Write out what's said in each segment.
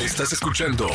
Estás escuchando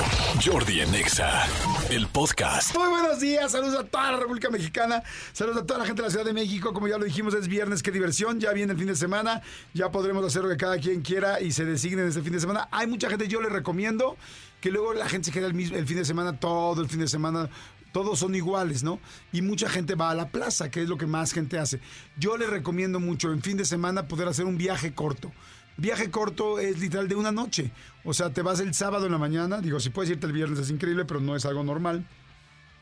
Jordi en Exa, el podcast. Muy buenos días, saludos a toda la República Mexicana, saludos a toda la gente de la Ciudad de México, como ya lo dijimos es viernes, qué diversión, ya viene el fin de semana, ya podremos hacer lo que cada quien quiera y se designe en este fin de semana. Hay mucha gente, yo les recomiendo que luego la gente se quede el, mismo, fin de semana, todo el fin de semana, todos son iguales, ¿no? Y mucha gente va a la plaza, que es lo que más gente hace. Yo les recomiendo mucho en fin de semana poder hacer un viaje corto. Viaje corto es literal de una noche. O sea, te vas el sábado en la mañana. Digo, si puedes irte el viernes es increíble, pero no es algo normal.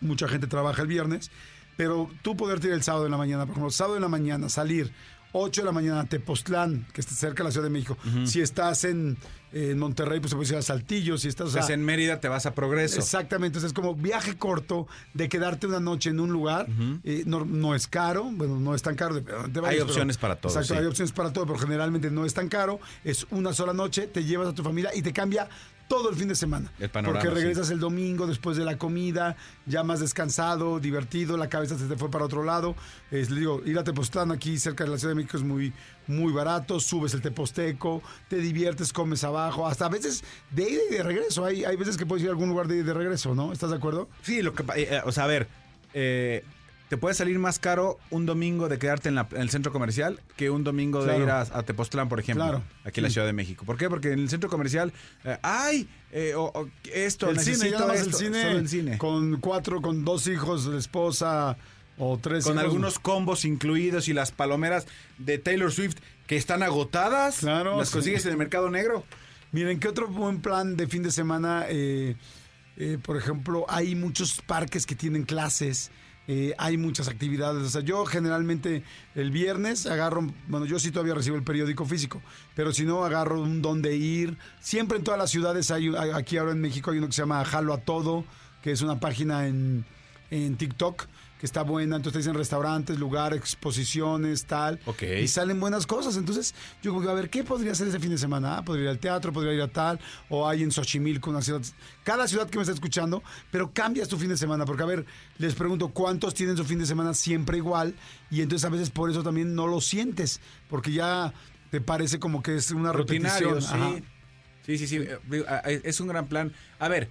Mucha gente trabaja el viernes. Pero tú poderte ir el sábado en la mañana, por ejemplo, sábado en la mañana, salir 8 de la mañana, Tepoztlán, que está cerca de la Ciudad de México. Si estás en, en Monterrey, pues te puedes ir a Saltillo. Si estás o sea, Pues en Mérida te vas a Progreso. Exactamente, entonces es como viaje corto de quedarte una noche en un lugar. eh, no, no es caro, bueno, no es tan caro. Hay opciones para todo, Exacto, sí. hay opciones para todo, pero generalmente no es tan caro. Es una sola noche, te llevas a tu familia y te cambia todo el fin de semana. El panorama, Porque sí. regresas el domingo después de la comida, ya más descansado, divertido, la cabeza se te fue para otro lado. Es, le digo, ir a Tepoztlán aquí cerca de la Ciudad de México es muy, muy barato, subes el Teposteco, te diviertes, comes abajo, hasta a veces de ida y de regreso. Hay, hay veces que puedes ir a algún lugar de ida y de regreso, ¿no? ¿Estás de acuerdo? Sí, lo que, eh, eh, o sea, a ver, eh, te puede salir más caro un domingo de quedarte en, la- en el centro comercial que un domingo Claro. de ir a, a Tepoztlán, por ejemplo, Claro, aquí en la. Ciudad de México. ¿Por qué? Porque en el centro comercial, eh, ay, eh, o- o esto, el cine, necesito más el esto", cine, solo el cine. Con, Con cuatro, con dos hijos, la esposa o tres hijos. algunos combos incluidos y las palomeras de Taylor Swift que están agotadas, Claro, las sí. consigues en el mercado negro. Miren, ¿qué otro buen plan de fin de semana? Eh, eh, por ejemplo, hay muchos parques que tienen clases. Eh, hay muchas actividades. O sea, yo generalmente el viernes agarro, bueno, yo sí todavía recibo el periódico físico, pero si no, agarro un dónde ir. Siempre en todas las ciudades hay- aquí ahora en México hay uno que se llama Jalo a Todo, que es una página en, en TikTok que está buena. Entonces te dicen restaurantes, lugares, exposiciones, tal. Ok. Y salen buenas cosas. Entonces, yo como que, a ver, ¿qué podría hacer ese fin de semana? Ah, podría ir al teatro, podría ir a tal, o hay en Xochimilco, una ciudad. Cada ciudad que me está escuchando, pero cambias tu fin de semana. Porque, a ver, les pregunto, ¿cuántos tienen su fin de semana siempre igual? Y entonces a veces por eso también no lo sientes, porque ya te parece como que es una Rutinario, repetición. Sí. Sí, sí, sí. eh, Es un gran plan. A ver,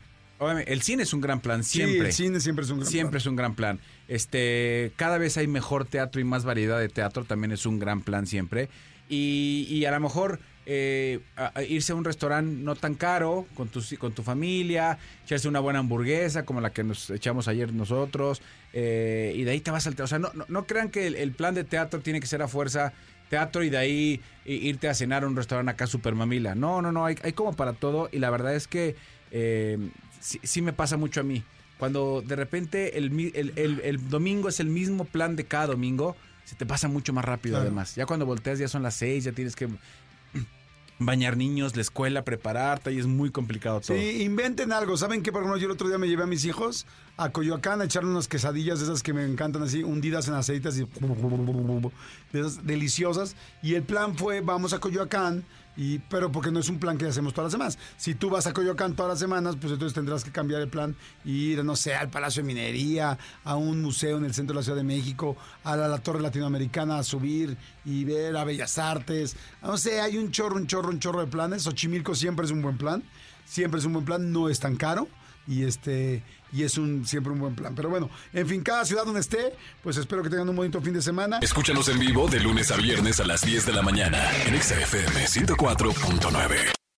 el cine es un gran plan, Sí, siempre. el cine siempre es un gran Siempre plan. es un gran plan. Este, cada vez hay mejor teatro y más variedad de teatro, también es un gran plan siempre. Y, y a lo mejor eh, a- a irse a un restaurante no tan caro con tu, con tu familia, echarse una buena hamburguesa como la que nos echamos ayer nosotros, eh, y de ahí te vas al teatro. O sea, no, no, no crean que el, el plan de teatro tiene que ser a fuerza teatro y de ahí irte a cenar a un restaurante acá super mamila. No, no, no, hay, hay como para todo y la verdad es que eh, sí, sí me pasa mucho a mí. Cuando de repente el, el- el- el domingo es el mismo plan de cada domingo, se te pasa mucho más rápido Claro. además. Ya cuando volteas ya son las seis, ya tienes que bañar niños, la escuela, prepararte y es muy complicado todo. Sí, inventen algo. ¿Saben qué? Por ejemplo, yo el otro día me llevé a mis hijos a Coyoacán a echarle unas quesadillas de esas que me encantan así, hundidas en aceite, así, de esas deliciosas. Y el plan fue, vamos a Coyoacán, y, pero porque no es un plan que hacemos todas las semanas. Si tú vas a Coyoacán todas las semanas, pues entonces tendrás que cambiar el plan y ir, no sé, al Palacio de Minería, a un museo en el centro de la Ciudad de México, a la, la Torre Latinoamericana a subir y ver a Bellas Artes. No sé, hay un chorro, un chorro, un chorro de planes. Xochimilco siempre es un buen plan. Siempre es un buen plan, no es tan caro y este y es un siempre un buen plan. Pero bueno, en fin, cada ciudad donde esté, pues espero que tengan un bonito fin de semana. Escúchanos en vivo de lunes a viernes a las 10 de la mañana en Exa FM 104.9.